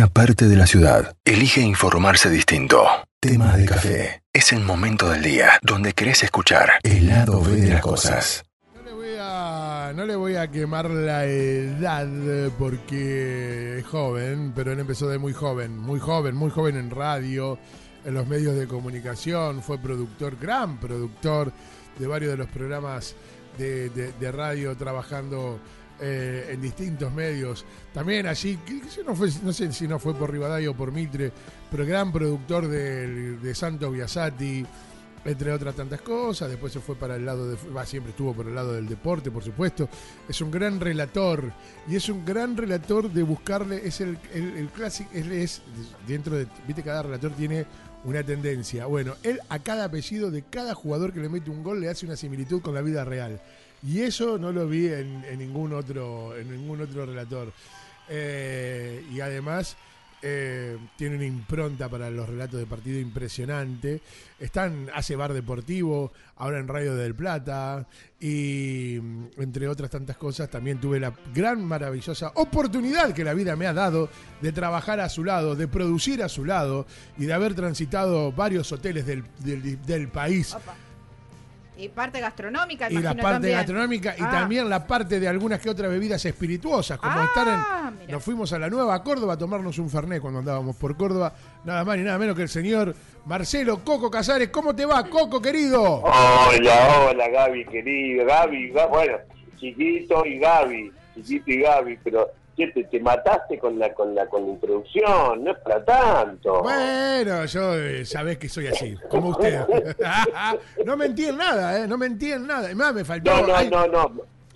una parte de la ciudad elige informarse distinto. Tema de café. Es el momento del día donde querés escuchar el lado B de las cosas. No le voy a, no le voy a quemar la edad porque es joven, pero él empezó de muy joven, muy joven, muy joven en radio, en los medios de comunicación, fue productor, gran productor de varios de los programas de, de- de radio, trabajando eh, en distintos medios. También allí, no, fue, no sé si no fue por Rivadavia o por Mitre, pero gran productor de Santo Biasati, entre otras tantas cosas. Después se fue para el lado de. siempre estuvo por el lado del deporte, por supuesto. Es un gran relator. Y es un gran relator de buscarle. Es el, el, el clásico. Es. Dentro de. Viste, cada relator tiene una tendencia. Bueno, él a cada apellido de cada jugador que le mete un gol le hace una similitud con la vida real. Y eso no lo vi en, en ningún otro. En ningún otro relator. Eh, y además. eh, tiene una impronta para los relatos de partido impresionante. Están, hace bar deportivo, ahora en Radio del Plata, y mm, entre otras tantas cosas, también tuve la gran, maravillosa oportunidad que la vida me ha dado de trabajar a su lado, de producir a su lado y de haber transitado varios hoteles del, del- país. Y parte gastronómica, Y la parte también. gastronómica y Ah. también la parte de algunas que otras bebidas espirituosas, como Ah, estar en... Nos fuimos a la Nueva Córdoba a tomarnos un Fernet cuando andábamos por Córdoba, nada más ni nada menos que el señor Marcelo Coco Casares. ¿Cómo te va, Coco, querido? Hola, hola Gaby, querido. Gaby, Ga- bueno, chiquito y Gaby, chiquito y Gaby, pero ¿qué te, te mataste con la, con la con la introducción, no es para tanto. Bueno, yo eh, sabés que soy así, como usted. no mentí en nada, ¿eh? No mentí en nada. Más me faltó... no, no, hay, no, no.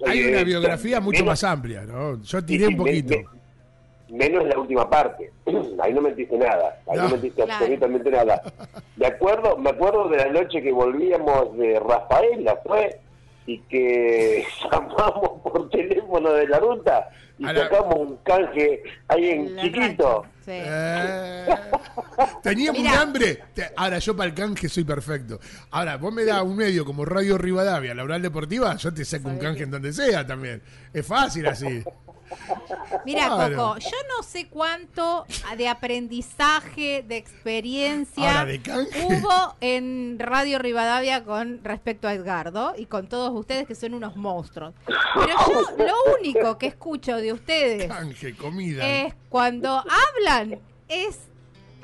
hay Eh, una biografía mucho menos- más amplia, ¿no? Yo tiré sí, un poquito. me- me- menos la última parte. Ahí no mentiste nada. Ahí no, No. mentiste Claro. absolutamente nada. Me acuerdo, me acuerdo de la noche que volvíamos de Rafaela, fue, y que llamamos por teléfono de la ruta y la- sacamos un canje ahí en La chiquito. sí. Eh, teníamos un Mirá. hambre. Ahora, yo para el canje soy perfecto. Ahora, vos me das un medio como Radio Rivadavia, la oral deportiva, yo te saco un canje en donde sea también. Es fácil así. Mira, Claro. Coco, yo no sé cuánto de aprendizaje, de experiencia de hubo en Radio Rivadavia con respecto a Edgardo y con todos ustedes que son unos monstruos. Pero yo lo único que escucho de ustedes Canje, comida. es cuando hablan es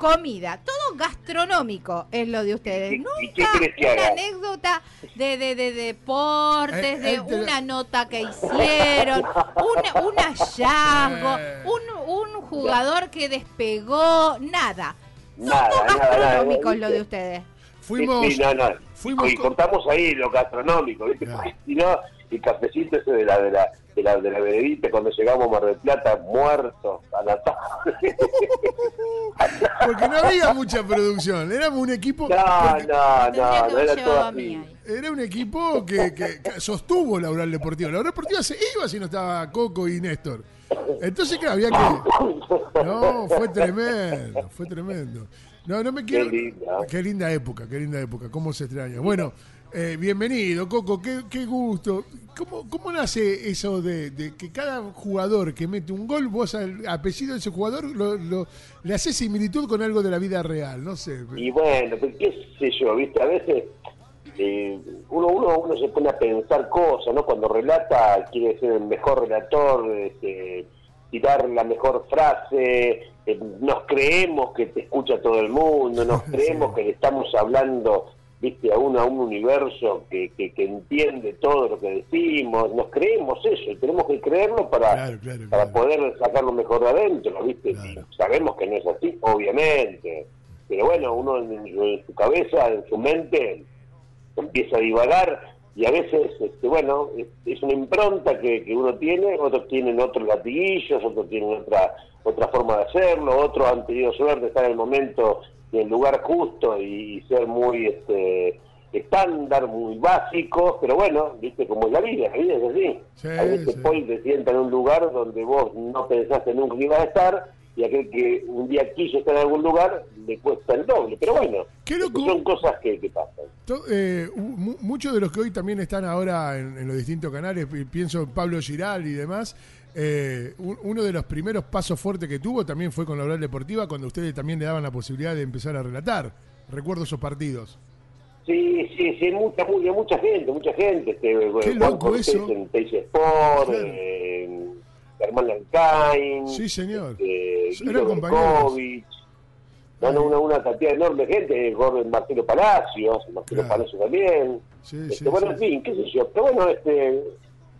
comida, todo gastronómico es lo de ustedes. ¿Y- y qué Nunca una anécdota de, de, de deportes, Eh, de eh, te lo- una nota que hicieron, un, un hallazgo, Eh. un, un jugador que despegó, nada. Nada, nada, gastronómicos lo de ustedes. Fuimos. Sí, sí, no, no. fuimos y con- contamos ahí lo gastronómico, ¿viste? Si no, el cafecito ese de la de la de la, de la veredita cuando llegamos a Mar del Plata muertos a la tarde. Porque no había mucha producción. Éramos un equipo. No, no, no, no era todo así. Era un equipo que, que- que sostuvo la oral deportiva. La oral deportiva se iba si no estaba Coco y Néstor. Entonces, claro, había que. No, fue tremendo, fue tremendo. No, no me quiero. Qué linda. Qué linda época, qué linda época, cómo se extraña. Bueno, eh, bienvenido, Coco, qué, qué gusto. ¿Cómo, ¿Cómo nace eso de, de que cada jugador que mete un gol, vos al apellido de ese jugador lo, lo- le haces similitud con algo de la vida real? No sé. Y bueno, pues, qué sé yo, ¿viste? A veces eh, uno, uno, uno se pone a pensar cosas, ¿no? Cuando relata, quiere ser el mejor relator, este, tirar la mejor frase, eh, nos creemos que te escucha todo el mundo, nos creemos que le estamos hablando, ¿viste? A uno, a un universo que, que, que entiende todo lo que decimos, nos creemos eso, y tenemos que creerlo para, Claro, claro, para claro. poder sacar lo mejor de adentro, ¿viste? Sabemos que no es así, obviamente. Pero bueno, uno en, en su cabeza, en su mente, empieza a divagar y a veces, este, bueno, es, es una impronta que, que uno tiene, otros tienen otros latiguillos, otros tienen otra otra forma de hacerlo, otros han tenido suerte de estar en el momento y el lugar justo y, y ser muy este estándar, muy básicos, pero bueno, viste cómo es la vida, la vida es así. Sí, a veces sí. Paul te sienta en un lugar donde vos no pensaste nunca que ibas a estar y aquel que un día quiso estar en algún lugar le cuesta el doble, pero bueno, son cosas que, que pasan. Eh, mu- muchos de los que hoy también están ahora en, en los distintos canales, pi- pienso en Pablo Giral y demás, eh, un- uno de los primeros pasos fuertes que tuvo también fue con la oral deportiva, cuando ustedes también le daban la posibilidad de empezar a relatar. Recuerdo esos partidos. Sí, sí, sí, mucha, mucha, mucha gente, mucha gente. Este, Qué loco Cortés eso. En Sport, Claro. eh, Germán Lancain, Sí, señor. este, Eran compañeros. No, no, una, una cantidad enorme de gente, Gordon Marcelo Palacios, Marcelo Claro. Palacios también. Sí, Este, sí, bueno, sí. en fin, qué sé yo. Pero bueno, este,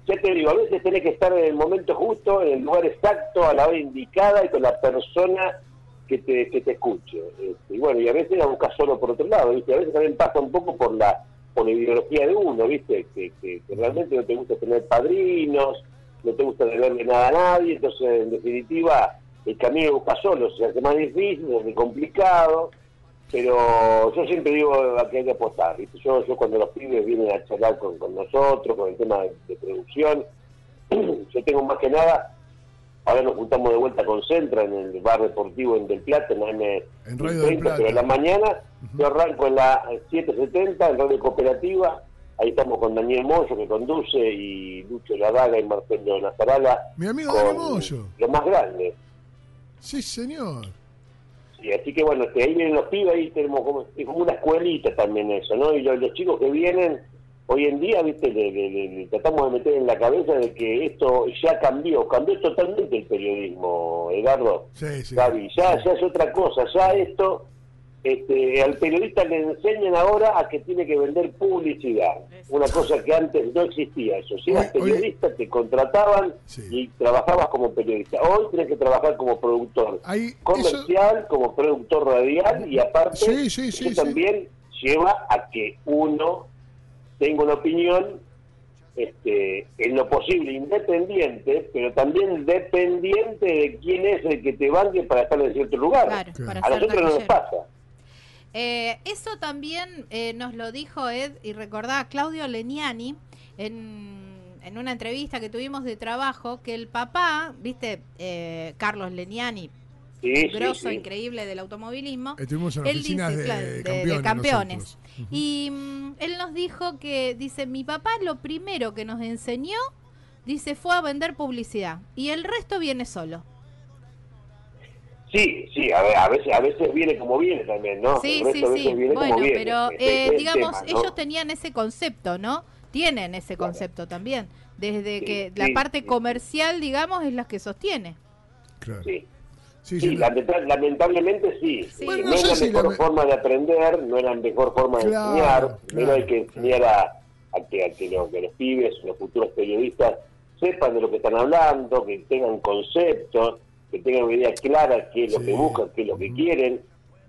ya te digo, a veces tenés que estar en el momento justo, en el lugar exacto, a la hora indicada y con la persona que te, que te escuche. Este, y bueno, y a veces la buscas solo por otro lado, ¿viste? A veces también pasa un poco por la por la ideología de uno, ¿viste? Que, que, que realmente no te gusta tener padrinos, no te gusta deberle nada a nadie, entonces en definitiva el camino lo buscas solo, se hace más difícil, se hace complicado, pero yo siempre digo a que hay que apostar, ¿viste? Yo, yo cuando los pibes vienen a charlar con, con nosotros, con el tema de, de producción, yo tengo más que nada, ahora nos juntamos de vuelta con Centra en el bar deportivo en Del Plata, en En Radio del 30, Plata. pero en la mañana yo arranco en la 770, en Radio Cooperativa, ahí estamos con Daniel Moyo que conduce y Lucho Ladaga y Marcelo Nazarala. Mi amigo Daniel Moyo. Lo más grande. Sí, señor. Sí, así que bueno, este, ahí vienen los pibes, ahí tenemos como, es como una escuelita también eso, ¿no? Y los, los chicos que vienen, hoy en día, viste, le, le- le- tratamos de meter en la cabeza de que esto ya cambió, cambió totalmente el periodismo, Edgardo. Sí, sí. Gaby, ya, ya es otra cosa, ya esto, este, al periodista le enseñan ahora a que tiene que vender publicidad, una cosa que antes no existía eso, si eras periodista te contrataban Sí. y trabajabas como periodista, hoy tienes que trabajar como productor Ahí, eso, comercial, como productor radial y aparte Sí, sí, sí, eso sí. también lleva a que uno tenga una opinión este, en lo posible independiente, pero también dependiente de quién es el que te banque para estar en cierto lugar. Claro, Claro. para A nosotros no nos pasa. Eh, eso también eh, nos lo dijo Ed y recordaba Claudio Leniani en, en una entrevista que tuvimos de trabajo, que el papá, viste, eh, Carlos Leniani, Sí, grosso, sí. increíble del automovilismo, estuvimos en él dice, de, claro, de- de campeones. Y mm, él nos dijo que, dice, mi papá lo primero que nos enseñó, dice, fue a vender publicidad. Y el resto viene solo. Sí, sí, a, ver, a veces a veces viene como viene también, ¿no? Sí, sí, sí. Bueno, como viene. pero eh, digamos, tema, ¿no? ellos tenían ese concepto, ¿no? Tienen ese Claro. concepto también. Desde Sí, que la parte sí. comercial, digamos, es la que sostiene. Claro. Sí. Sí, Sí, sí, lamenta- lamentablemente sí. Sí. Bueno, no, no es la si mejor forma de aprender, no es la mejor forma de Claro, enseñar. Primero hay que enseñar a, a que, a que los, que los pibes, los futuros periodistas, sepan de lo que están hablando, que tengan conceptos, que tengan una idea clara qué es lo Sí. que buscan, qué es lo que quieren.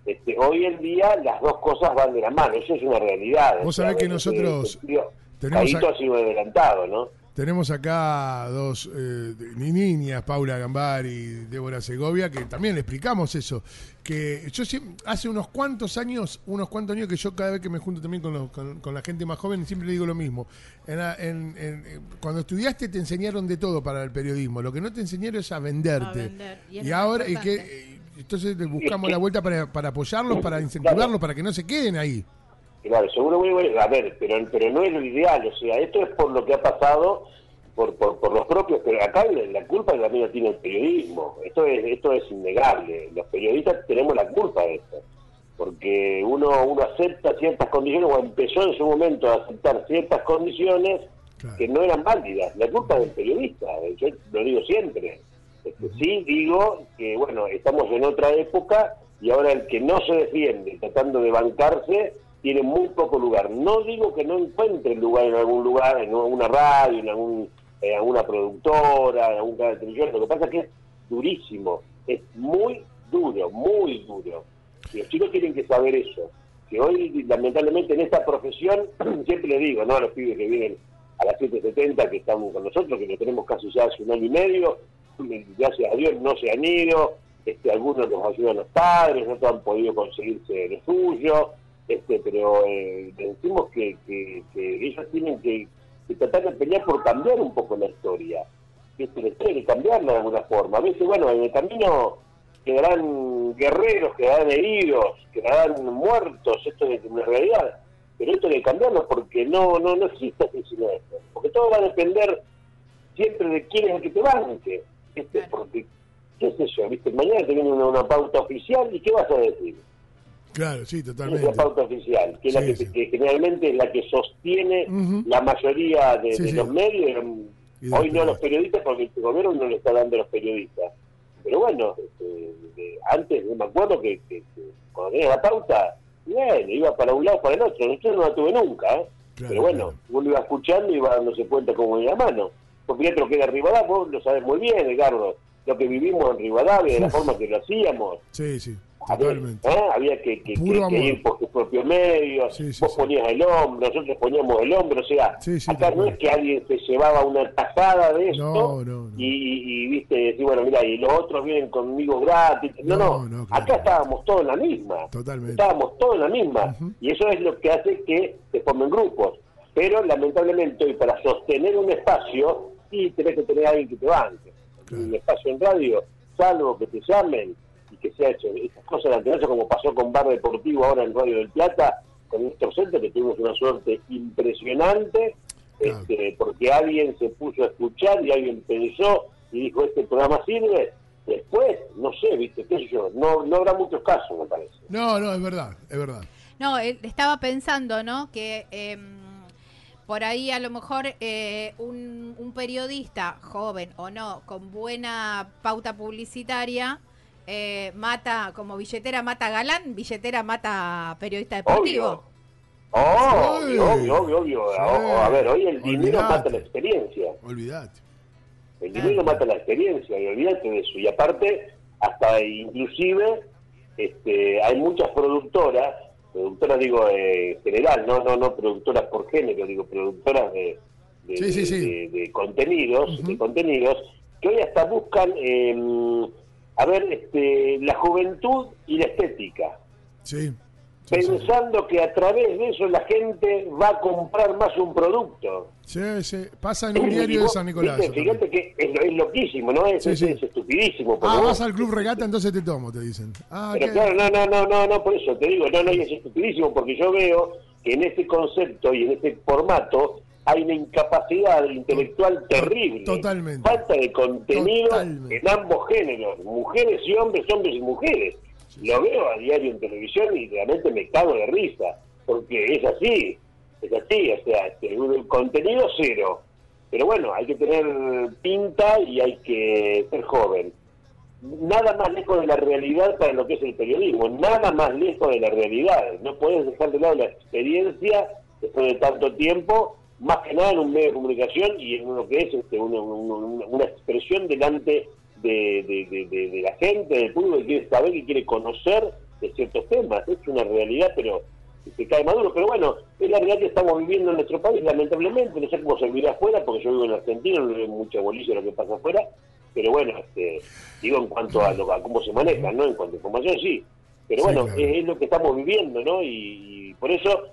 Este, hoy en día las dos cosas van de la mano, eso es una realidad. Vos sabés que nosotros tenemos Caíto ha sido adelantado, ¿no? Tenemos acá dos eh, ni- niñas, Paula Gambari y Débora Segovia, que también le explicamos eso. Que yo hace unos cuantos años, unos cuantos años que yo cada vez que me junto también con, los- con, con la gente más joven, siempre le digo lo mismo. En la- en- en- eh, cuando estudiaste te enseñaron de todo para el periodismo. Lo que no te enseñaron es a venderte. A vender, y Y, ahora, y que, entonces buscamos la vuelta para, para apoyarlos, para incentivarlos, para que no se queden ahí. Claro, seguro muy bueno. A ver, pero, pero no es lo ideal. O sea, esto es por lo que ha pasado por, por, por los propios. Pero acá la, la culpa también la tiene el periodismo. Esto es, esto es innegable. Los periodistas tenemos la culpa de esto. Porque uno, uno acepta ciertas condiciones o empezó en su momento a aceptar ciertas condiciones Claro. que no eran válidas. La culpa es del periodista. Yo lo digo siempre. Este, sí digo que, bueno, estamos en otra época y ahora el que no se defiende tratando de bancarse tiene muy poco lugar. No digo que no encuentre lugar en algún lugar, en alguna radio, en, algún, en alguna productora, en algún canal de televisión. Lo que pasa es que es durísimo, es muy duro, muy duro. Y los chicos tienen que saber eso. Que hoy, lamentablemente, en esta profesión, siempre les digo, ¿no? A los pibes que vienen a las 7.70 que están con nosotros, que lo tenemos casi ya hace un año y medio, gracias a Dios no se han ido, este, algunos los ayudan los padres, otros han podido conseguirse lo suyo, este, pero eh, decimos que, que, que ellos tienen que, que tratar de pelear por cambiar un poco la historia, que la historia hay que cambiarla de alguna forma. A veces, bueno, en el camino quedarán guerreros, quedarán heridos, quedarán muertos, esto es una realidad, pero esto hay que cambiarlo porque no, no, no existe así sino esto, porque todo va a depender siempre de quién es el que te banque. ¿viste? Porque, qué sé yo, ¿viste? mañana te viene una, una pauta oficial y ¿qué vas a decir? Claro, sí, Es totalmente. la pauta oficial, que, es la Sí, que, sí. que generalmente es la que sostiene la mayoría de, Sí, de sí. los medios. Hoy no los periodistas, porque el gobierno no le está dando a los periodistas. Pero bueno, este, antes me acuerdo que, que- cuando tenía la pauta, bien, iba para un lado para el otro. Yo no la tuve nunca, ¿eh? Claro, pero bueno, claro. uno iba escuchando y iba dándose cuenta como en la mano. Porque fíjate lo que era Rivadavia, vos lo sabes muy bien, Edgardo, lo que vivimos en Rivadavia, de la forma que lo hacíamos. Sí, sí, totalmente. ¿eh? Había que, que- Puro que- que amor. ir por tus propios medios, Sí, sí, vos ponías el hombro, nosotros poníamos el hombro, o sea, acá no es que alguien se llevaba una tajada de esto No, no, no. Y, y, y, viste, decir, bueno, mira, y los otros vienen conmigo gratis. No, No, claro. acá estábamos todos en la misma. Totalmente. Estábamos todos en la misma. Y eso es lo que hace que se formen grupos. Pero lamentablemente hoy para sostener un espacio, sí tenés que tener a alguien que te banque. Claro. Un espacio en radio, salvo que te llamen que se ha hecho estas cosas de antenazo, como pasó con Bar Deportivo ahora en Radio del Plata, con Néstor Center, que tuvimos una suerte impresionante, Claro. este, porque alguien se puso a escuchar y alguien pensó y dijo, este programa sirve. Después, no sé, viste, qué sé yo, no, no habrá muchos casos, me parece. No, no, es verdad, es verdad. No, él estaba pensando, ¿no? Que em, por ahí a lo mejor eh, un, un periodista joven o no, con buena pauta publicitaria, eh, mata, como billetera mata galán, billetera mata periodista deportivo. Obvio. Oh, Sí. obvio, obvio, obvio. Sí. A, a ver, hoy el dinero Olvidate. mata la experiencia. Olvídate. El dinero mata la experiencia, y olvídate de eso. Y aparte, hasta inclusive, este, hay muchas productoras, productoras digo eh, en general, no, no, no productoras por género, digo productoras de, de, Sí, sí, de- sí. de- de contenidos, de contenidos, que hoy hasta buscan, eh, a ver, este, la juventud y la estética. Sí. Sí, sí. pensando que a través de eso la gente va a comprar más un producto. Sí, sí. Pasa en un diario de San Nicolás. viste, Fíjate que es, lo- es loquísimo, ¿no? Es, Sí, es- sí. es estupidísimo. Ah, vos- vas al club regata, entonces te tomo, te dicen. Ah, Pero claro, no, no, no, no, no, por eso te digo, no, no, y es estupidísimo, porque yo veo que en ese concepto y en ese formato hay una incapacidad intelectual terrible. totalmente. Falta de contenido Totalmente. en ambos géneros, mujeres y hombres, hombres y mujeres. Lo veo a diario en televisión y realmente me cago de risa, porque es así, es así, o sea, este, un contenido cero. Pero bueno, hay que tener pinta y hay que ser joven nada más lejos de la realidad para lo que es el periodismo, nada más lejos de la realidad. No puedes dejar de lado la experiencia después de tanto tiempo, más que nada en un medio de comunicación y en lo que es este, una, una- una expresión delante de, de- de- de- de la gente, del público que quiere saber y quiere conocer de ciertos temas. Es una realidad, pero se cae maduro. Pero bueno, es la realidad que estamos viviendo en nuestro país, lamentablemente. No sé cómo se vivirá afuera, porque yo vivo en Argentina, no veo mucha bolilla lo que pasa afuera. Pero bueno, este, digo en cuanto a, lo, a cómo se maneja, ¿no? En cuanto a información, sí. Pero Sí, bueno, claro. es, es lo que estamos viviendo, ¿no? Y, y por eso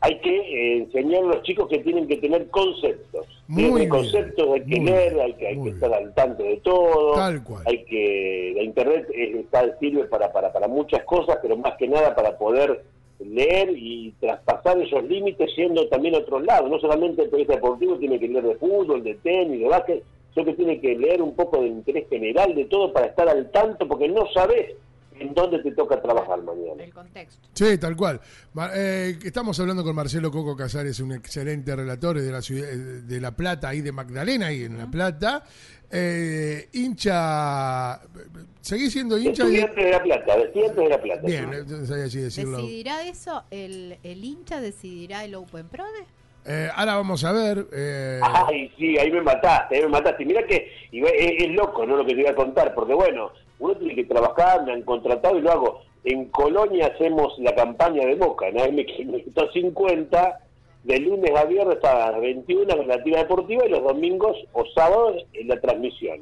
hay que eh, enseñar a los chicos que tienen que tener conceptos. Muy Tienen bien, conceptos, hay que leer, bien, hay que, hay que estar al tanto de todo. Tal cual. Hay que la internet es- está, sirve para, para, para muchas cosas, pero más que nada para poder leer y traspasar esos límites yendo también a otros lados. No solamente el periodista deportivo tiene que leer de fútbol, de tenis, de básquet, sino que tiene que leer un poco de interés general de todo para estar al tanto, porque no sabes en dónde te toca trabajar mañana. El contexto. Sí, tal cual. Eh, estamos hablando con Marcelo Coco Casares, un excelente relator de la ciudad, eh, de La Plata y de Magdalena ahí en La Plata. Eh, hincha, ¿seguís siendo hincha? de- Estudiantes de La Plata, de Estudiantes de La Plata. Bien, sí. no sabía así decirlo. ¿Decidirá eso? ¿El, ¿El hincha decidirá el Open Prode? Eh, ahora vamos a ver. eh, Ay, sí, ahí me mataste, ahí me mataste. Mira que y es, es loco, ¿no? Lo que te voy a contar, porque bueno, uno tiene que trabajar, me han contratado y lo hago. En Colonia hacemos la campaña de Boca, ¿no? Ahí me, me quitó 50, de lunes a viernes a las 21 con la tira deportiva y los domingos o sábados en la transmisión.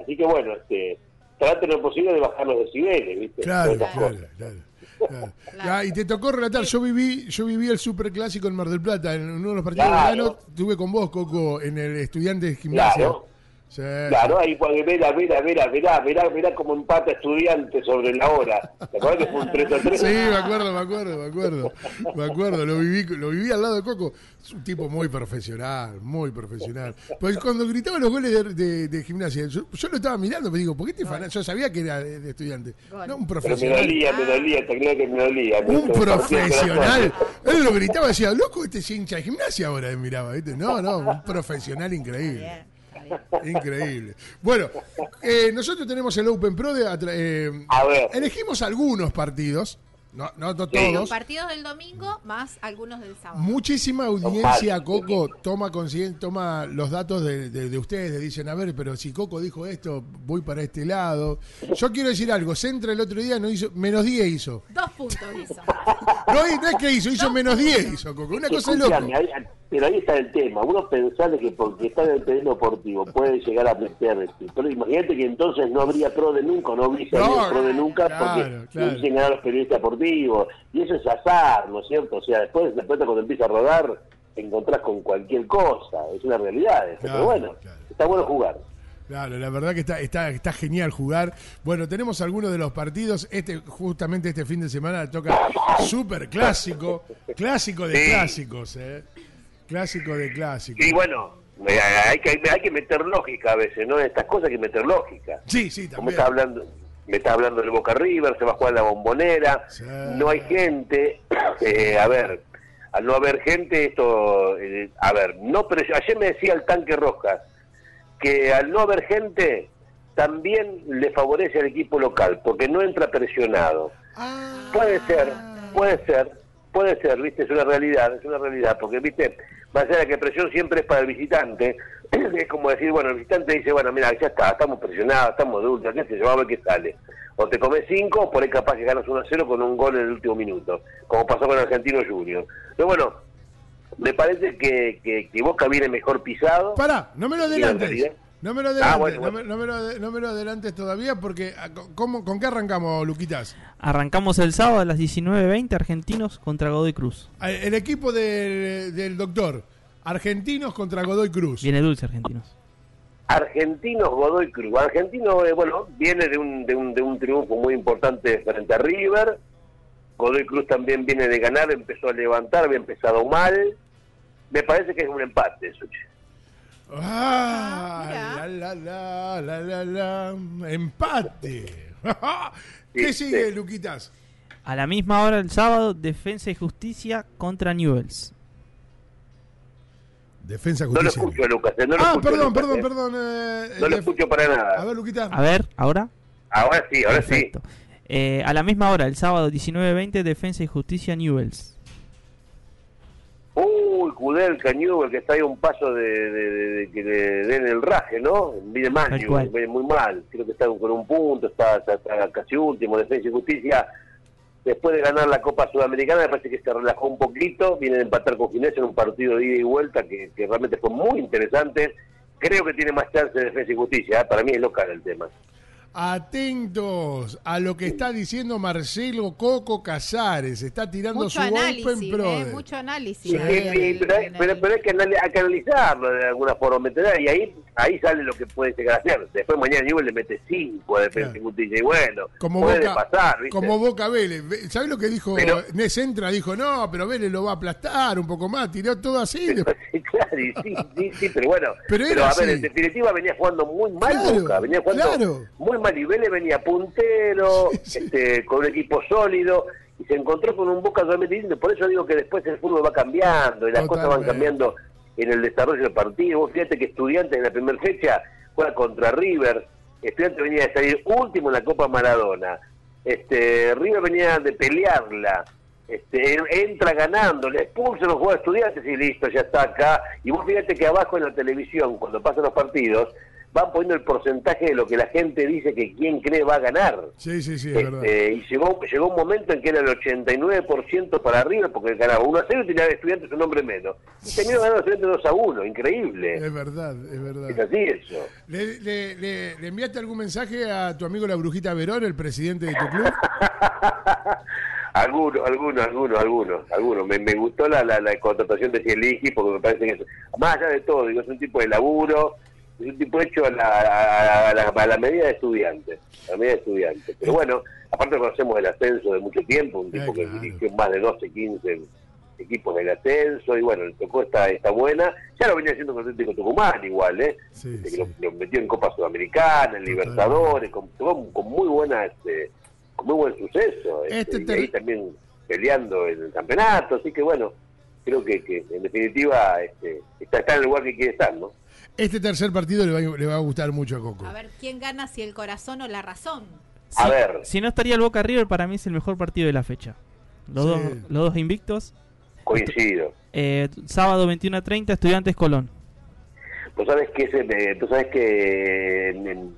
Así que bueno, este, traten lo posible de bajar los decibeles, ¿viste? Claro, claro, claro, claro. Ya, y te tocó relatar, yo viví, yo viví el superclásico en Mar del Plata, en uno de los partidos Claro. de verano, estuve con vos, Coco, en el estudiante de gimnasia. Claro. Sí, Claro, ahí cuando mira, mira, mira, mira, mira, mira cómo empata estudiante sobre la hora. ¿Te acuerdas que fue un 3 a 3? Sí, me acuerdo, me acuerdo, me acuerdo. Me acuerdo, lo viví, lo viví al lado de Coco. Es un tipo muy profesional, muy profesional. Pues cuando gritaba los goles de, de- de gimnasia, yo, yo lo estaba mirando, me digo, ¿por qué te fanas? Yo sabía que era de, de estudiante. No, un Pero me profesional. dolía, me dolía, te creo que me dolía. Un Me- profesional. Él lo gritaba, decía, loco, este es hincha de gimnasia ahora, él miraba, ¿viste? No, no, un profesional increíble. Increíble. Bueno, eh, nosotros tenemos el Open Pro de... atra- eh, A ver. Elegimos algunos partidos, no, no, no Sí. Los todos. partidos del domingo más algunos del sábado. Muchísima audiencia, Coco, toma toma los datos de, de- de ustedes, le dicen, a ver, pero si Coco dijo esto, voy para este lado. Yo quiero decir algo, Centra el otro día no hizo, menos 10 hizo. Dos puntos hizo. No, no es que hizo, hizo menos 10 hizo, Coco. Una cosa es loco. Ahí- pero ahí está el tema. Uno pensar de que porque está en el terreno deportivo puede llegar a meter. Pero imagínate que entonces no habría pro de nunca, no hubiese No, pro de nunca claro, porque claro. no hubiesen ganado los periodistas deportivos. Y eso es azar, ¿no es cierto? O sea, después pelota cuando empieza a rodar te encontrás con cualquier cosa. Es una realidad. eso. Claro, pero bueno, claro. está bueno jugar. Claro, la verdad que está, está, está genial jugar. Bueno, tenemos algunos de los partidos. Este, justamente este fin de semana toca súper clásico, clásico de Sí. clásicos, eh. Clásico de clásicos. Y bueno, hay que, hay que meter lógica a veces, ¿no? Estas cosas hay que meter lógica. Sí, sí, Como también. está hablando me está hablando del Boca River se va a jugar la bombonera Sí. no hay gente eh, a ver al no haber gente esto eh, a ver no pero ayer me decía el tanque Rojas que al no haber gente también le favorece al equipo local porque no entra presionado Ah, Puede ser, puede ser, puede ser, viste, es una realidad, es una realidad, porque viste, más allá de que presión siempre es para el visitante, es como decir, bueno, el visitante dice, bueno, mira, ya está, estamos presionados, estamos ultra, qué sé yo, a ver qué sale. O te comes cinco, o por ahí capaz que ganas 1 a 0 con un gol en el último minuto, como pasó con Argentino Junior. Pero bueno, me parece que, que, que Boca viene mejor pisado. Pará, no me lo adelantes. No me lo adelantes, Ah, bueno, no me- no me lo ade- no me lo adelantes todavía porque ah, ¿cómo- ¿con qué arrancamos, Luquitas? Arrancamos el sábado a las 19.20 Argentinos contra Godoy Cruz. Ah, El equipo del, del doctor, argentinos contra Godoy Cruz. Viene dulce Argentinos. Argentinos Godoy Cruz. Argentino, eh, bueno, viene de un, de, un, de un triunfo muy importante frente a River. Godoy Cruz también viene de ganar, empezó a levantar, había empezado mal. Me parece que es un empate eso. Ah, Ah, la, la, la, la, la, la. Empate. ¿Qué Sí, sigue, sí. Luquitas? A la misma hora el sábado, Defensa y Justicia contra Newells. Defensa No lo Justicia. escucho, Lucas. eh, No lo ah, escucho, perdón, Lucas, perdón, eh. perdón. eh, No lo def- escucho para A nada. ver, Luquitas. A ver, ¿ahora? Ahora sí, ahora Perfecto. Eh, a la misma hora, el sábado 19.20, Defensa y Justicia Newells. Uy, Kudelka, Newell, que está ahí a un paso de, de- de- de que le den el raje, ¿no? Viene mal, Newell, viene muy mal. Creo que está con un punto, está, está- está casi último, Defensa y Justicia. Después de ganar la Copa Sudamericana, me parece que se relajó un poquito. Viene de empatar con Ginés en un partido de ida y vuelta que, que realmente fue muy interesante. Creo que tiene más chance de Defensa y Justicia. ¿eh? Para mí es local el tema. Atentos a lo que está diciendo Marcelo Coco Casares. Está tirando Mucho su análisis, Open Pro. eh, mucho análisis. Sí, Sí, ahí sí, en- pero, hay, pero, pero que, hay que analizarlo de alguna forma. Y ahí, ahí sale lo que puede llegar a hacer. Después mañana Newell le mete 5 a Defensa Claro. y bueno, Como puede Boca, pasar, ¿viste? como Boca Vélez. ¿Sabés lo que dijo Pero- Nes Entra? Dijo, no, pero Vélez lo va a aplastar un poco más. Tiró todo así. Sí, claro, y sí, sí, sí, pero bueno. Pero Pero, a ver, en definitiva venía jugando muy mal Claro, Boca, venía jugando claro. muy Vélez venía puntero, Sí, sí. Este, con un equipo sólido y se encontró con un Boca totalmente distinto. Por eso digo que después el fútbol va cambiando y las cosas van cambiando en el desarrollo del partido. Vos fíjate que Estudiantes en la primera fecha juega contra River, Estudiantes venía de salir último en la Copa Maradona, este River venía de pelearla, este, en- entra ganando, le expulsan los jugadores estudiantes y listo, ya está acá. Y vos fíjate que abajo en la televisión, cuando pasan los partidos, van poniendo el porcentaje de lo que la gente dice que quién cree va a ganar. Sí, sí, sí, es verdad. Este, y llegó, llegó un momento en que era el 89% para arriba porque ganaba 1 a 0 y tenía estudiantes un hombre menos. Y terminó ganando estudiantes 2 a 1, increíble. Es verdad, es Es verdad. así eso. ¿Le, le, le- le enviaste algún mensaje a tu amigo la Brujita Verón, el presidente de tu club? algunos, algunos, algunos, algunos, algunos. Me, me gustó la, la, la contratación de Cieligi porque me parece que es, más allá de todo, digo, es un tipo de laburo, es un tipo hecho a la, a la, a la medida de estudiante, a la medida de estudiante. Pero bueno, aparte conocemos el ascenso de mucho tiempo, un tipo Eh, que claro. dirigió más de 12, 15 equipos del ascenso, y bueno, le tocó esta, esta buena, ya lo venía haciendo con Atlético Tucumán igual, ¿eh? Sí, Este, que sí. Lo, lo metió en Copa Sudamericana, en Libertadores, con, con, con muy buena, este, con muy buen suceso, este, Este y ahí también peleando en el campeonato, así que bueno, creo que, que en definitiva este, está, está en el lugar que quiere estar, ¿no? Este tercer partido le va, le va a gustar mucho a Coco. A ver, ¿quién gana si el corazón o la razón? A ver. Si no estaría el Boca River, para mí es el mejor partido de la fecha. Los, Sí. dos, los dos invictos. Coincido. Eh, sábado 21 a 30, Estudiantes Colón. Vos sabés que, ese, eh, tú sabés que en, en-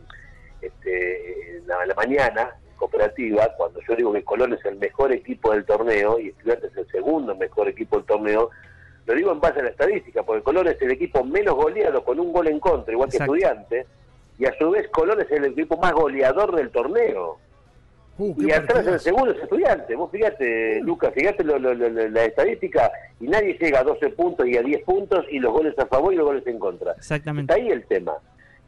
este, en la, mañana, cooperativa, cuando yo digo que Colón es el mejor equipo del torneo y Estudiantes es el segundo mejor equipo del torneo, lo digo en base a la estadística, porque Colón es el equipo menos goleado con un gol en contra, igual Exacto. que Estudiantes, y a su vez Colón es el equipo más goleador del torneo. Uh, Y atrás el segundo es estudiante. Vos fíjate, Lucas, fíjate lo- lo- lo- lo- la estadística y nadie llega a 12 puntos y a 10 puntos y los goles a favor y los goles en contra. Exactamente. Está ahí el tema.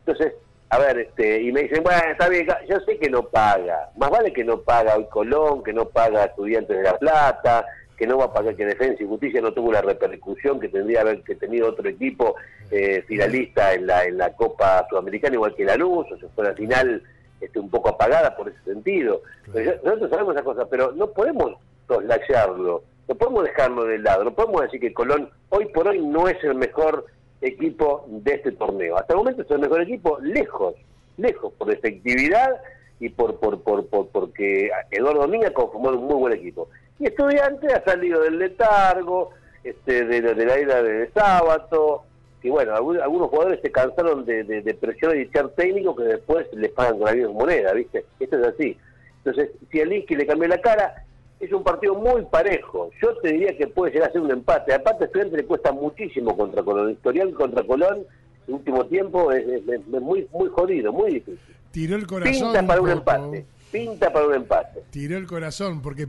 Entonces, a ver, este y me dicen, bueno, está bien, yo sé que no paga. Más vale que no paga hoy Colón, que no paga Estudiantes de La Plata, que no va a pagar que Defensa y Justicia no tuvo la repercusión que tendría haber que tenido otro equipo eh, finalista en la en la Copa Sudamericana, igual que la Luz, o sea, fue la final este, un poco apagada por ese sentido. Pero ya- nosotros sabemos esa cosa, pero no podemos soslayarlo, no podemos dejarlo de lado, no podemos decir que Colón hoy por hoy no es el mejor equipo de este torneo. Hasta el momento es el mejor equipo lejos, lejos, por efectividad y por, por, por, por porque Eduardo Domínguez conformó un muy buen equipo. Y Estudiante ha salido del letargo, este, de, de la ira de sábado, y bueno, algún- algunos jugadores se cansaron de, de, de presionar y echar técnico que después les pagan con la misma moneda, ¿viste? Esto es así. Entonces, si a Liski le cambió la cara, es un partido muy parejo. Yo te diría que puede llegar a ser un empate. Aparte, a Estudiante le cuesta muchísimo contra Colón. El historial contra Colón, el último tiempo, es, es- es muy muy jodido, muy difícil. Tiró el corazón. Pinta para un empate. Pinta para un empate. Tiró el corazón, porque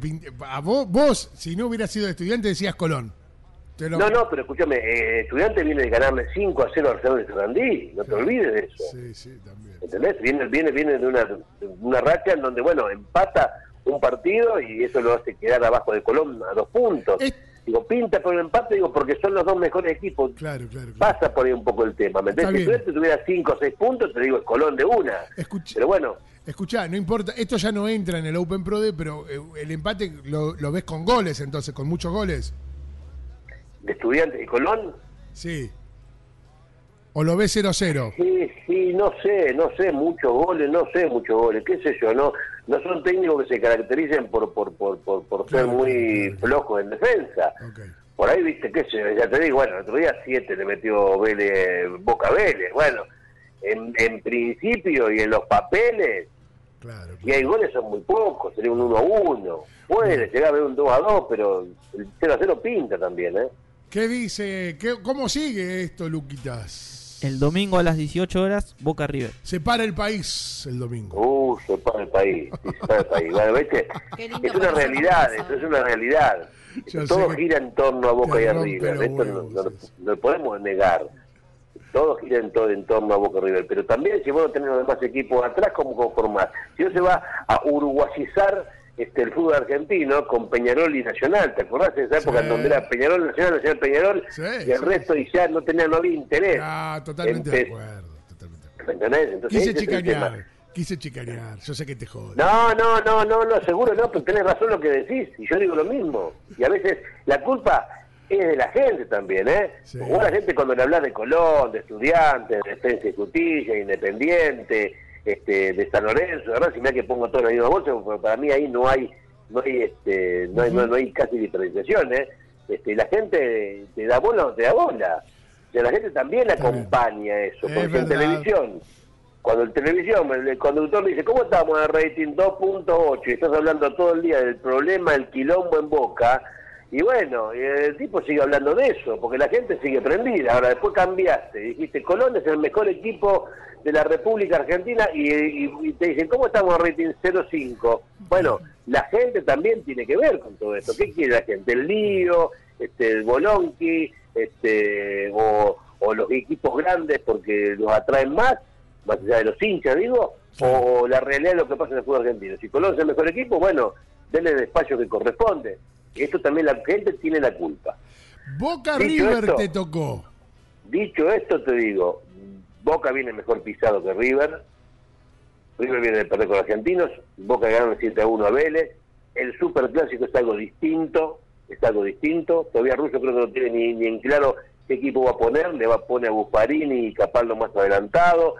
a vos, vos, si no hubieras sido estudiante, decías Colón. Lo- No, no, pero escúchame, eh, Estudiante viene de ganarle 5 a 0 al Arsenal de Sarandí. No te olvides de eso. Sí, sí, también. ¿Entendés? Viene, viene, viene de, una, de una racha en donde, bueno, empata un partido y eso lo hace quedar abajo de Colón a dos puntos. Es- Digo, pinta por el empate, digo, porque son los dos mejores equipos. Claro, claro, claro. Pasa por ahí un poco el tema. ¿Me? Si tuviera 5 o 6 puntos, te digo, es Colón de una. Escucha- Pero bueno, Escuchá, no importa, esto ya no entra en el Open Pro D, pero eh, el empate lo, lo ves con goles entonces, con muchos goles. de Estudiantes y Colón, Sí. O lo ves 0-0. Sí, sí, no sé, no sé, muchos goles, no sé, muchos goles, qué sé yo, no no son técnicos que se caractericen por por por por, por ser Claro, muy claro, flojos en defensa. Ok. Por ahí, viste, qué sé ya te digo, bueno, el otro día siete le metió Vélez, Boca Vélez, bueno, en, en principio y en los papeles, Claro. si hay goles son muy pocos, sería un 1 a 1, puede llegar a haber un 2 a 2, pero el 0 a 0 pinta también, ¿eh? ¿Qué dice? ¿Qué, ¿Cómo sigue esto, Luquitas? El domingo a las 18 horas, Boca River. Se para el país el domingo. Uh, se para el país, se para el país. Bueno, ¿viste? Qué lindo Es una realidad, eso es una realidad. Yo Todo gira en torno a Boca y a River, esto no, huevos, no- sí, sí. no lo podemos negar. Todo gira en, todo, en torno a Boca y River, pero también si vos no tenés los demás equipos atrás, ¿cómo conformás? Si no se va a uruguayizar este, el fútbol argentino con Peñarol y Nacional, ¿te acordás de esa época Sí. en donde era Peñarol, Nacional, Nacional, Peñarol, Sí, y el sí, resto y ya no tenía, no había interés? Ah, totalmente de acuerdo. Totalmente de acuerdo. ¿Me entendés? Entonces, Quise chicanear. Quise chicanear. Yo sé que te jodo. No, no, no, no, no, seguro no, pero tenés razón lo que decís, y yo digo lo mismo. Y a veces la culpa es de la gente también, ¿eh? Vos la gente cuando le hablas de Colón, de estudiantes, de Defensa y Justicia, Independiente, este, de San Lorenzo, ¿verdad? Si me da que pongo todo en la misma bolsa, porque para mí ahí no hay, no hay, este, no hay, no, no hay casi diferenciación, ¿eh? Este, la gente te da bola o te da bola. O sea, la gente también acompaña eso, Es porque en televisión cuando en televisión el conductor dice, ¿cómo estamos en rating 2.8? Y estás hablando todo el día del problema, el quilombo en boca. Y bueno, el tipo sigue hablando de eso, porque la gente sigue prendida. Ahora, después cambiaste, dijiste, Colón es el mejor equipo de la República Argentina y, te dicen, ¿cómo estamos rating 0.5? Bueno, la gente también tiene que ver con todo esto. ¿Qué quiere la gente? El lío, este, el bolonqui, este, o- o los equipos grandes porque los atraen más, más allá de los hinchas, digo, o la realidad de lo que pasa en el fútbol argentino. Si Colón es el mejor equipo, bueno, denle el espacio que corresponde. Esto también la gente tiene la culpa. Boca Dicho River esto- te tocó. Dicho esto, te digo, Boca viene mejor pisado que River. River viene de perder con Argentinos. Boca ganaron 7 a 1 a Vélez. El superclásico es algo distinto. Es algo distinto. Todavía Russo creo que no tiene ni, ni en claro qué equipo va a poner. Le va a poner a Buffarini y Capaldo más adelantado.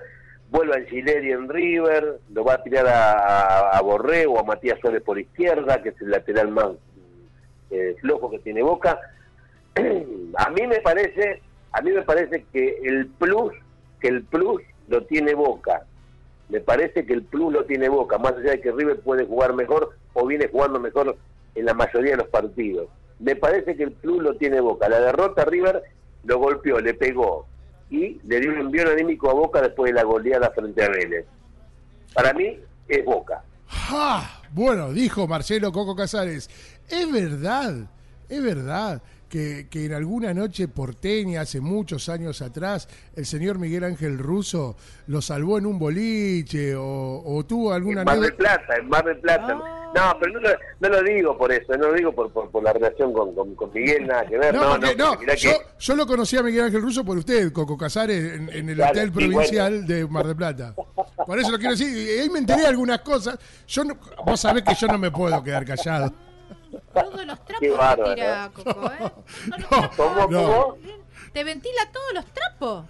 Vuelve a Gileri en River. Lo va a tirar a, a, a Borré o a Matías Suárez por izquierda, que es el lateral más eh, flojo que tiene Boca. a mí me parece a mí me parece que el plus que el plus lo tiene Boca. Me parece que el plus lo tiene Boca. Más allá de que River puede jugar mejor o viene jugando mejor en la mayoría de los partidos. Me parece que el plus lo tiene Boca. La derrota River lo golpeó le pegó y le dio un envío anímico a Boca después de la goleada frente a Vélez. Para mí es Boca. Bueno, dijo Marcelo Coco Casares, es verdad, es verdad que, que en alguna noche porteña, hace muchos años atrás, el señor Miguel Ángel Russo lo salvó en un boliche o, o tuvo alguna en Mar del. Plata, en Mar del Plata. Ah. No, pero no lo, no lo digo por eso, no lo digo por, por, por la relación con, con, con Miguel, nada que ver. No, No, no, porque- no, yo, que- yo lo conocí a Miguel Ángel Russo por usted, Coco Casares, en, en el Claro, Hotel Provincial de Mar del Plata. Por eso lo quiero decir. Y ahí me enteré algunas cosas. Yo no- vos sabés que yo no me puedo quedar callado. Todos los trapos Qué bárbaro, tira, Coco, ¿eh? Todos los No, trapos. ¿Cómo, no. cómo? Te ventila todos los trapos.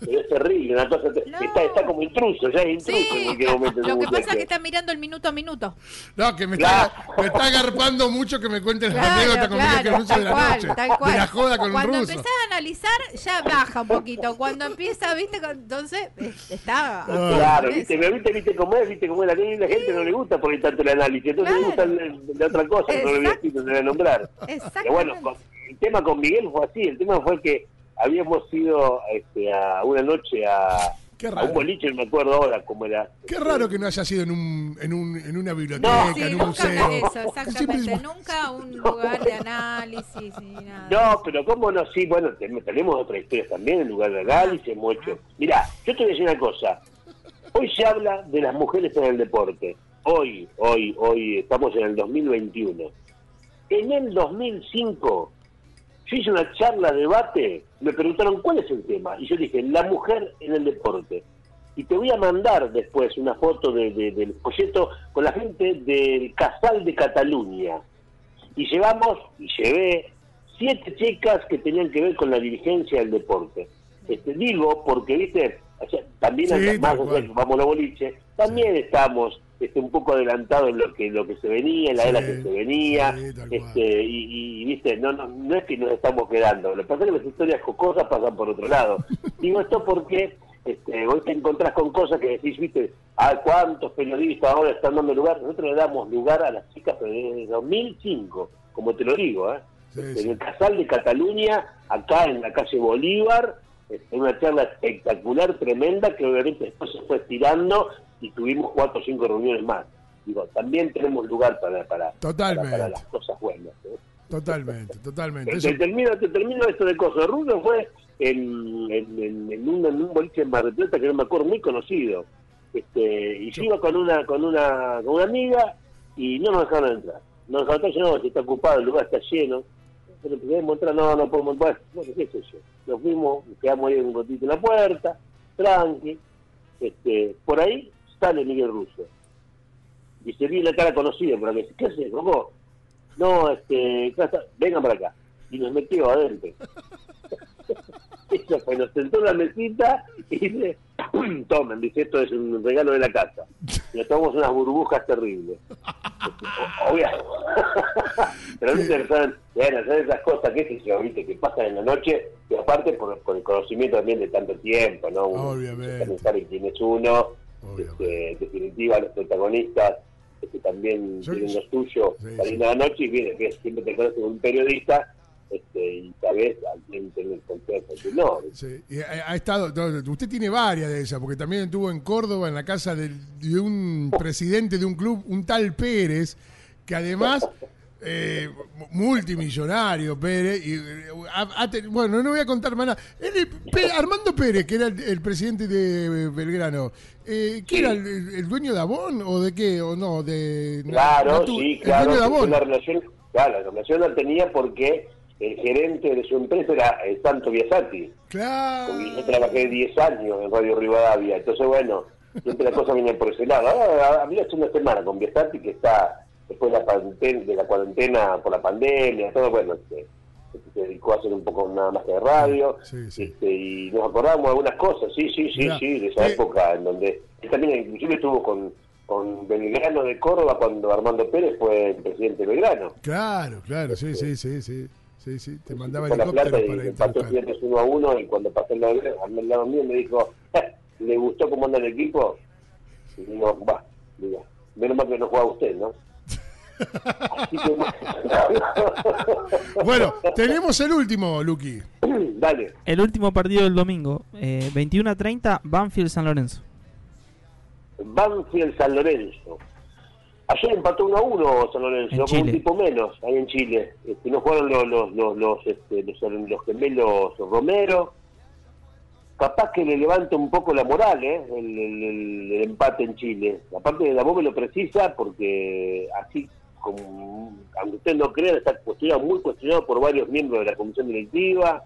Pero es terrible, una cosa, te- No. está, está como intruso, ya es intruso en cualquier momento. lo que pasa es que está mirando el minuto a minuto. No, que me está, me está agarpando mucho que me cuenten la Claro, anécdota con claro, Russo de tal la cual, noche. tal cual. De la joda con Cuando ruso. empezás a analizar, ya baja un poquito. Cuando empieza, viste, entonces eh, está. Claro, con viste, pero viste, viste cómo es, viste cómo es la la gente no le gusta por tanto el análisis, entonces le gusta Claro. el- de otra cosa, no le voy a decir, no le voy a nombrar. Pero bueno, con- el tema con Miguel fue así, el tema fue que habíamos ido este, a una noche a, Qué a raro. un boliche, no me acuerdo ahora cómo era. Qué raro que no haya sido en, un, en, un, en una biblioteca, No. Sí, en un nunca museo. eso, exactamente. Nunca un lugar de análisis ni nada. No, pero cómo no, sí, bueno, te- tenemos otras historias también en lugar de análisis, hemos hecho... Mirá, yo te voy a decir una cosa. Hoy se habla de las mujeres en el deporte. Hoy, hoy, hoy, estamos en el 2021. En el 2005, yo hice una charla, debate, me preguntaron cuál es el tema. Y yo dije, la mujer en el deporte. Y te voy a mandar después una foto de- de- del folleto con la gente del Casal de Cataluña y llevamos, y llevé, siete chicas que tenían que ver con la dirigencia del deporte. Este, digo, porque, viste, también, Sí, más vamos a los boliches, también estamos este, un poco adelantados en lo que lo que se venía, en la Sí, era que se venía, sí, este, y, y, viste, no, no, no es que nos estamos quedando, lo que pasa es que las historias jocosas pasan por otro lado. Digo esto porque este, hoy te encontrás con cosas que decís, viste, a cuántos periodistas ahora están dando lugar, nosotros le damos lugar a las chicas pero desde 2005, como te lo digo, ¿eh? Sí, en el Casal de Cataluña, acá en la calle Bolívar, este, una charla espectacular, tremenda, que obviamente después se fue estirando y tuvimos cuatro o cinco reuniones más. Digo, también tenemos lugar para, para, Totalmente. para, para las cosas buenas. ¿eh? Totalmente, totalmente. Eso- te termino, te termino esto de cosas. Rulo fue en, en, en, en un, en un boliche en Mar que no me acuerdo, muy conocido. Este, y yo iba con una, con una, con una amiga y no nos dejaron entrar. No nos dejaron entrar, no, si está ocupado, el lugar está lleno. Pero podemos entrar, no, no podemos entrar. Bueno, qué sé yo. Nos fuimos, quedamos ahí un ratito en la puerta, tranqui. Este, por ahí sale Miguel Russo. Y se vi la cara conocida, pero que ¿qué haces, Coco? No, este, vengan para acá. Y nos metió adentro. Eso fue, nos sentó en la mesita y dice, tomen, dice, esto es un regalo de la casa. Y nos tomamos unas burbujas terribles. O- Obvio. Pero no interesan, bueno, son esas cosas que sé yo, viste, que pasan en la noche, y aparte por, por el conocimiento también de tanto tiempo, ¿no? Uno Obviamente. sabe quién es uno, Obviamente. Este, en definitiva los protagonistas este, también tienen lo suyo, Sí, salir sí. noche y viene, que siempre te conoces con un periodista este, y sabes a quién tener confianza, no. Y ha, ha estado, usted tiene varias de esas, porque también estuvo en Córdoba en la casa de un presidente de un club, un tal Pérez, que además eh, multimillonario Pérez. Y, eh, ten- bueno, no voy a contar más nada. Eh, Armando Pérez, que era el, el presidente de Belgrano, eh, ¿qué Sí. era? El, el dueño de Avon o de qué? ¿O no? De, Claro, sí, claro. La relación, claro, la relación la tenía porque el gerente de su empresa era el Santo Biasati. Claro. Porque yo trabajé 10 años en Radio Rivadavia. Entonces, bueno, siempre la cosa viene por ese lado. Ahora, había hace una semana con Biasati que está después de la, cuarentena, de la cuarentena por la pandemia, todo, bueno, este, este, se dedicó a hacer un poco nada más que de radio. Sí, sí. Este, y nos acordamos de algunas cosas, sí, sí, sí, sí, de esa eh, época en donde él también inclusive estuvo con, con Belgrano de Córdoba cuando Armando Pérez fue el presidente de Belgrano. Claro, claro, sí, sí, sí, sí. Sí, sí, te mandaba helicópteros y para empató interpretar. estudiantes uno a uno y cuando pasé al lado, al lado mío me dijo, "Eh, ¿le gustó cómo anda el equipo? Y digo, va, menos mal que no juega usted, ¿no? Que, Bueno, tenemos el último, Luqui. dale. El último partido del domingo, eh, 21 a 30, Banfield San Lorenzo. Banfield San Lorenzo. Ayer empató 1 a 1 San Lorenzo, En con un tipo menos, ahí en Chile. Este, no jugaron los, los, los, los, este, los, los gemelos Romero. Capaz que le levanta un poco la moral, ¿eh? El, el- el- el empate en Chile. Aparte de la voz me lo precisa porque así, como, aunque usted no crea, está cuestionado, muy cuestionado por varios miembros de la comisión directiva.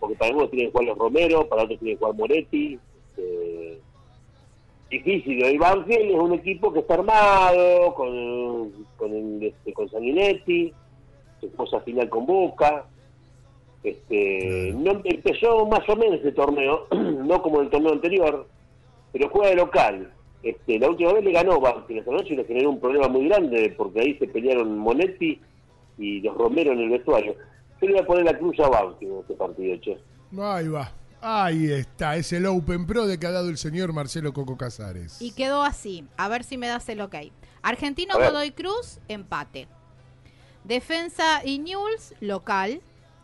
Porque para algunos tienen que jugar los Romero, para otros tienen que jugar Moretti. este, difícil. El Banfield es un equipo que está armado con, con, este, con Sanguinetti, su cosa final con Boca. Este, no, empezó más o menos este torneo, no como el torneo anterior, pero juega de local. Este, la última vez le ganó Banfield esta noche y le generó un problema muy grande porque ahí se pelearon Monetti y los Romero en el vestuario. Yo le voy a poner la cruz a Banfield en este partido, che. Ahí va. Ahí está, es el Open Pro de que ha dado el señor Marcelo Coco Casares. Y quedó así. A ver si me das el ok. Argentino. Godoy Cruz, empate. Defensa y Newell's, local.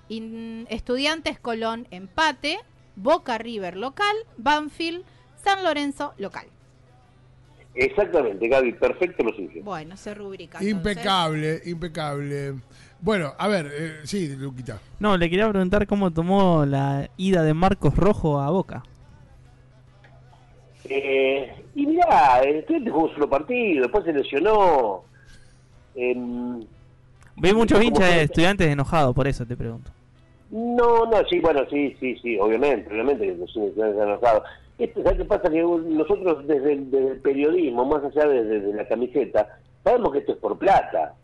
In- Estudiantes Colón, empate. Boca River, local. Banfield, San Lorenzo, local. Exactamente, Gaby, perfecto lo suyo. Bueno, se rubrica. entonces. Impecable, impecable. Bueno, a ver, eh, sí, Luquita. No, le quería preguntar cómo tomó la ida de Marcos Rojo a Boca. Eh, y mirá, el estudiante jugó un solo partido, después se lesionó. Em, Vi muchos ¿Cómo hinchas de estudiantes enojados, por eso te pregunto. no, no, sí, bueno, sí, sí, sí, obviamente, obviamente que los estudiantes han enojado. Esto, ¿Sabes qué pasa? Que nosotros desde el, desde el periodismo, más allá de, de- de la camiseta, sabemos que esto es por plata.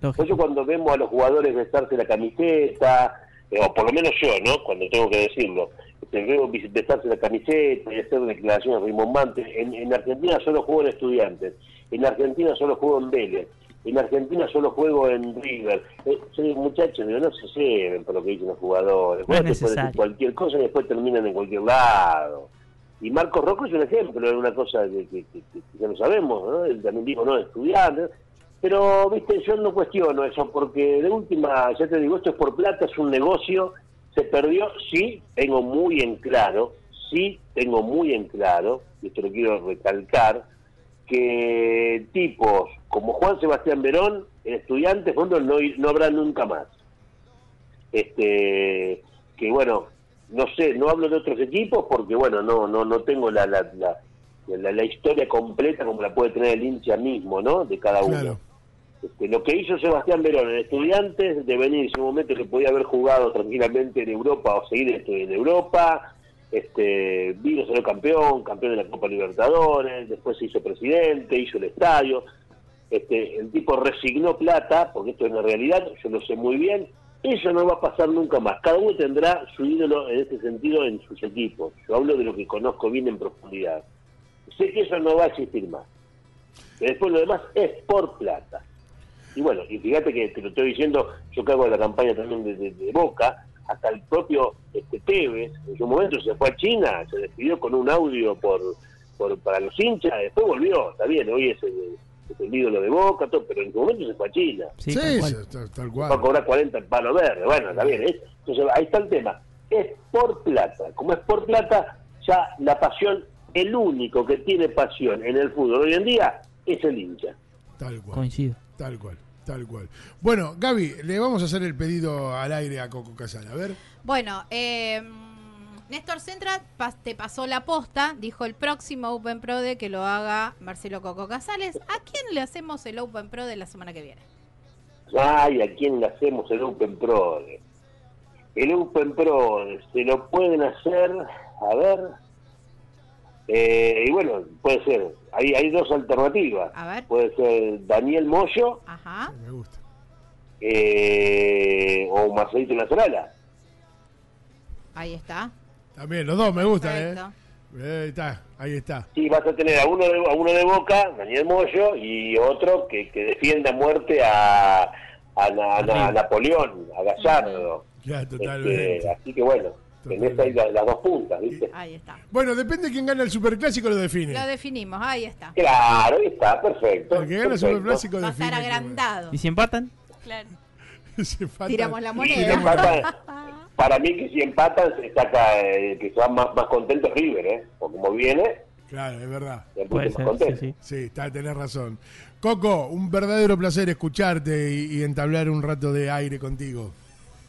Por eso cuando vemos a los jugadores besarse la camiseta, eh, o por lo menos yo, ¿no? Cuando tengo que decirlo, este, veo besarse la camiseta y hacer declaraciones rimbombantes. En, en Argentina solo juego en Estudiantes, en Argentina solo juego en Vélez, en Argentina solo juego en River. Eh, soy muchachos, digo, no se lleven por lo que dicen los jugadores. No es Bueno, te decir cualquier cosa y después terminan en cualquier lado. Y Marcos Rocco es un ejemplo de una cosa que, que- que- que ya lo sabemos, ¿no? Él también dijo, no, estudiantes. Pero, viste, yo no cuestiono eso, porque de última, ya te digo, esto es por plata, es un negocio, se perdió, sí, tengo muy en claro, sí, tengo muy en claro, y esto lo quiero recalcar, que tipos como Juan Sebastián Verón, en estudiantes, fondo, no, no habrá nunca más. Este, que bueno, no sé, no hablo de otros equipos porque bueno, no, no, no tengo la, la, la, la- la historia completa como la puede tener el hincha mismo, ¿no? De cada uno. Claro. Este, lo que hizo Sebastián Verón en Estudiantes, de venir en su momento que podía haber jugado tranquilamente en Europa o seguir en Europa, este, vino, salió campeón, campeón de la Copa Libertadores, después se hizo presidente, hizo el estadio, este, el tipo resignó plata, porque esto es una realidad, yo lo sé muy bien, eso no va a pasar nunca más, cada uno tendrá su ídolo en este sentido en sus equipos, yo hablo de lo que conozco bien en profundidad, sé que eso no va a existir más, pero después lo demás es por plata. Y bueno, y fíjate que te lo estoy diciendo, yo que hago la campaña también de, de- Boca, hasta el propio este, Tevez, en su momento se fue a China, se despidió con un audio por, por para los hinchas, después volvió, está bien, hoy es el, el ídolo de Boca, todo, pero en su momento se fue a China, Sí, Sí, tal cual. tal, tal va a cual. cobrar 40 palos verdes, bueno, está bien, ¿eh? entonces ahí está el tema, es por plata, como es por plata, ya la pasión, el único que tiene pasión en el fútbol hoy en día es el hincha. Tal cual. Coincido. Tal cual. Tal cual. Bueno, Gaby, le vamos a hacer el pedido al aire a Coco Casal. A ver. Bueno, eh, Néstor Centra pas- te pasó la posta, dijo el próximo Open Pro de que lo haga Marcelo Coco Casales. ¿A quién le hacemos el Open Pro de la semana que viene? Ay, ¿a quién le hacemos el Open Pro? El Open Pro se lo pueden hacer, a ver. eh, y bueno, puede ser, hay, hay dos alternativas. A ver. Puede ser Daniel Moyo Ajá. Me gusta. eh, o Marcelito Lazarala. Ahí está. También, los dos me gustan, ¿eh? Perfecto. Eh, está, ahí está. Sí, vas a tener a uno de, a uno de Boca, Daniel Moyo, y otro que, que defienda a muerte a, a, Na- a Na- a Napoleón, a Gallardo. Ya, Este, totalmente. así que bueno, tenés ahí la- las dos puntas, ¿viste? Ahí está. Bueno, depende de quién gana el superclásico, lo define. Lo definimos, ahí está. Claro, ahí está, perfecto. El que gana el superclásico Va a define. estar quién agrandado. ¿Y si empatan? Claro. Se falta- Tiramos la Y si moneda. empatan, para mí que si empatan se saca eh, que se va más, más contento River, ¿eh? Porque como viene, Claro, es verdad. Puede ser, sí, contento. sí. Sí, está, tenés razón. Coco, un verdadero placer escucharte y, y entablar un rato de aire contigo.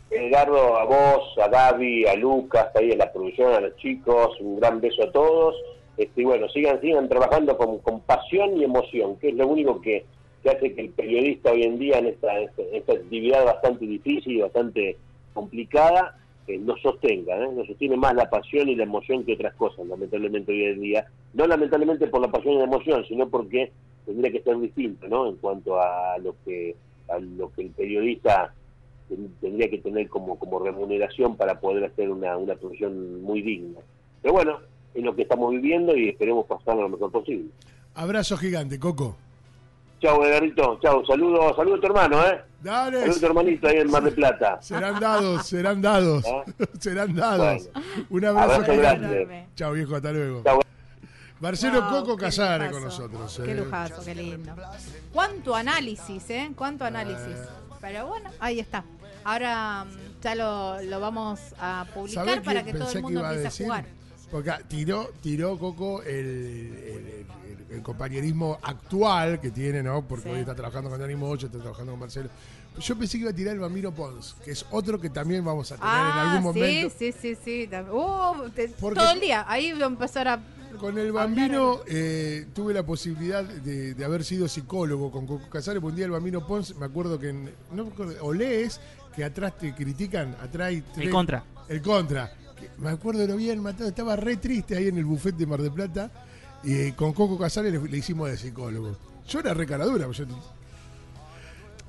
Edgardo, a vos, a Gaby, a Lucas, ahí en la producción, a los chicos, un gran beso a todos. Este, y bueno, sigan, sigan trabajando con, con pasión y emoción, que es lo único que, que hace que el periodista hoy en día, en esta, esta, esta actividad bastante difícil y bastante complicada, eh, nos sostenga, ¿eh? nos sostiene más la pasión y la emoción que otras cosas, lamentablemente hoy en día. No lamentablemente por la pasión y la emoción, sino porque tendría que ser distinto, ¿no? En cuanto a lo que, a lo que el periodista ten- tendría que tener como, como remuneración para poder hacer una, una profesión muy digna. Pero bueno, es lo que estamos viviendo y esperemos pasarlo lo mejor posible. Abrazo gigante, Coco. Chao, Edgarito. Chao. Saludos saludo a tu hermano, ¿eh? Dale. Saludo a tu hermanito ahí en Mar del Plata. Serán dados, serán dados. ¿Ah? serán dados. Bueno. Un abrazo Abrazo grande. Chao, viejo, hasta luego. Chao. Marcelo Wow, Coco lujazo. con nosotros. Qué eh. lujazo, qué lindo. Cuánto análisis, ¿eh? Cuánto análisis. Pero bueno, ahí está. Ahora mm, ya lo, lo vamos a publicar ¿Sabés para que todo el mundo a empiece a jugar. Porque tiró, tiró Coco el, el- el- el compañerismo actual que tiene, ¿no? Porque Sí. hoy está trabajando con Dani Mocho, está trabajando con Marcelo. Yo pensé que iba a tirar el Bambino Pons, que es otro que también vamos a tener en Ah, algún sí, momento. sí, sí, sí. tam- Uh, te- Porque- todo el día. Ahí va a empezar a... Con el Bambino eh, tuve la posibilidad de, de haber sido psicólogo con Coco Casares. Un día el Bambino Pons, me acuerdo que en, no me acuerdo, o lees que atrás te critican, atrás El contra. El contra. Que Me acuerdo lo bien matado, estaba re triste ahí en el buffet de Mar del Plata y eh, con Coco Casares le, le hicimos de psicólogo. Yo era re caradura, pues yo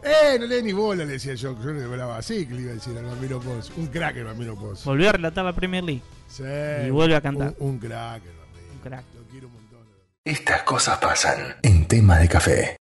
eh, no le ni bola, le decía yo. Yo le hablaba así que le iba a decir al Bambino Pons. Un crack el Bambino Pons. Volvió a relatar la Premier League. Sí, Y vuelve a cantar. Un, un crack el Bambino. Un crack. Lo quiero un montón. Estas cosas pasan en tema de café.